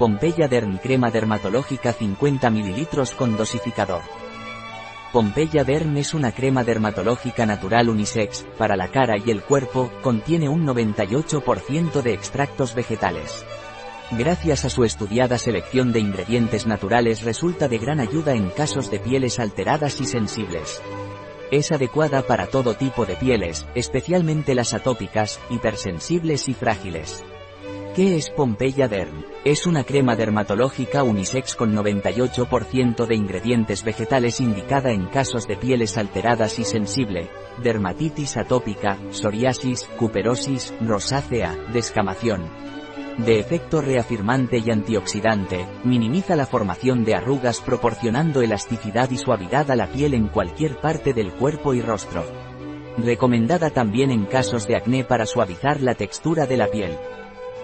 Pompeya Derm crema dermatológica 50 ml con dosificador. Pompeya Derm es una crema dermatológica natural unisex, para la cara y el cuerpo, contiene un 98% de extractos vegetales. Gracias a su estudiada selección de ingredientes naturales resulta de gran ayuda en casos de pieles alteradas y sensibles. Es adecuada para todo tipo de pieles, especialmente las atópicas, hipersensibles y frágiles. ¿Qué es Pompeya Derm? Es una crema dermatológica unisex con 98% de ingredientes vegetales indicada en casos de pieles alteradas y sensible, dermatitis atópica, psoriasis, cuperosis, rosácea, descamación. De efecto reafirmante y antioxidante, minimiza la formación de arrugas proporcionando elasticidad y suavidad a la piel en cualquier parte del cuerpo y rostro. Recomendada también en casos de acné para suavizar la textura de la piel.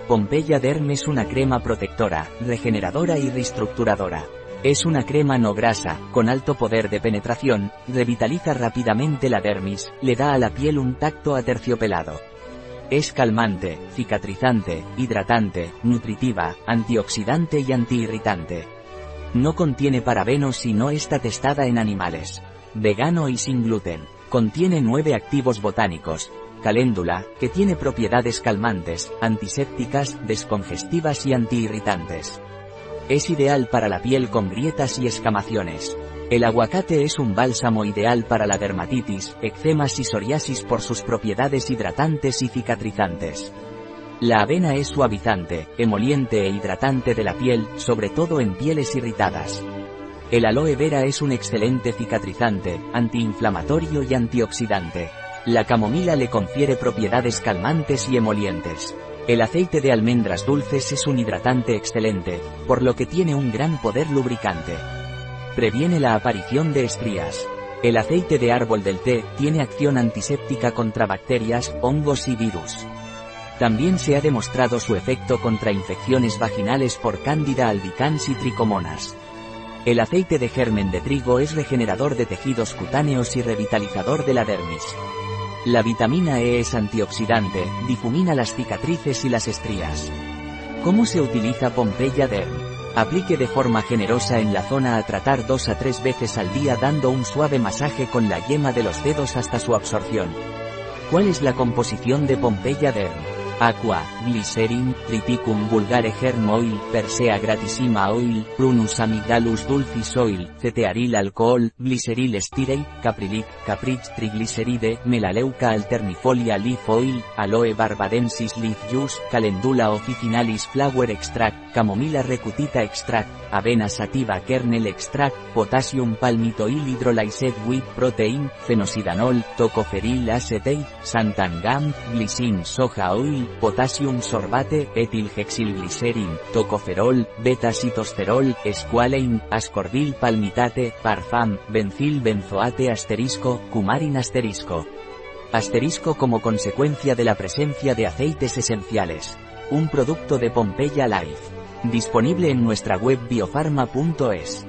Pompeya Derm es una crema protectora, regeneradora y reestructuradora. Es una crema no grasa, con alto poder de penetración, revitaliza rápidamente la dermis, le da a la piel un tacto aterciopelado. Es calmante, cicatrizante, hidratante, nutritiva, antioxidante y antiirritante. No contiene parabenos y no está testada en animales. Vegano y sin gluten. Contiene nueve activos botánicos, caléndula, que tiene propiedades calmantes, antisépticas, descongestivas y antiirritantes. Es ideal para la piel con grietas y escamaciones. El aguacate es un bálsamo ideal para la dermatitis, eczemas y psoriasis por sus propiedades hidratantes y cicatrizantes. La avena es suavizante, emoliente e hidratante de la piel, sobre todo en pieles irritadas. El aloe vera es un excelente cicatrizante, antiinflamatorio y antioxidante. La camomila le confiere propiedades calmantes y emolientes. El aceite de almendras dulces es un hidratante excelente, por lo que tiene un gran poder lubricante. Previene la aparición de estrías. El aceite de árbol del té tiene acción antiséptica contra bacterias, hongos y virus. También se ha demostrado su efecto contra infecciones vaginales por cándida albicans y tricomonas. El aceite de germen de trigo es regenerador de tejidos cutáneos y revitalizador de la dermis. La vitamina E es antioxidante, difumina las cicatrices y las estrías. ¿Cómo se utiliza Pompeya Derm? Aplique de forma generosa en la zona a tratar dos a tres veces al día dando un suave masaje con la yema de los dedos hasta su absorción. ¿Cuál es la composición de Pompeya Derm? Aqua, Glycerin, Triticum vulgare germ oil, Persea gratissima oil, Prunus amygdalus dulcis oil, Cetearil alcohol, Glyceril styrey, Caprilic, Caprich trigliceride, Melaleuca alternifolia leaf oil, Aloe barbadensis leaf juice, Calendula officinalis flower extract, Camomila recutita extract, Avena sativa kernel extract, Potassium palmitoil hydrolysate wheat protein, Fenosidanol, Tocoferil acetate, Santangam, Glycine soja oil, potassium sorbate, etilhexilglicerin, tocoferol, beta-citosterol, squalane, ascorbil palmitate, parfam, benzil benzoate asterisco, cumarin asterisco. Asterisco como consecuencia de la presencia de aceites esenciales. Un producto de Pompeya Life. Disponible en nuestra web biofarma.es.